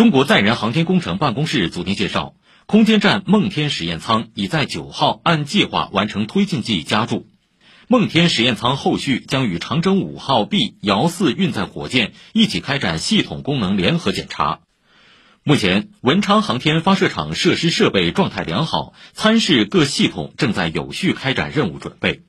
中国载人航天工程办公室昨天介绍，空间站梦天实验舱已在九号按计划完成推进剂加注。梦天实验舱后续将与长征五号 B 遥四运载火箭一起开展系统功能联合检查。目前，文昌航天发射场设施设备状态良好，参试各系统正在有序开展任务准备。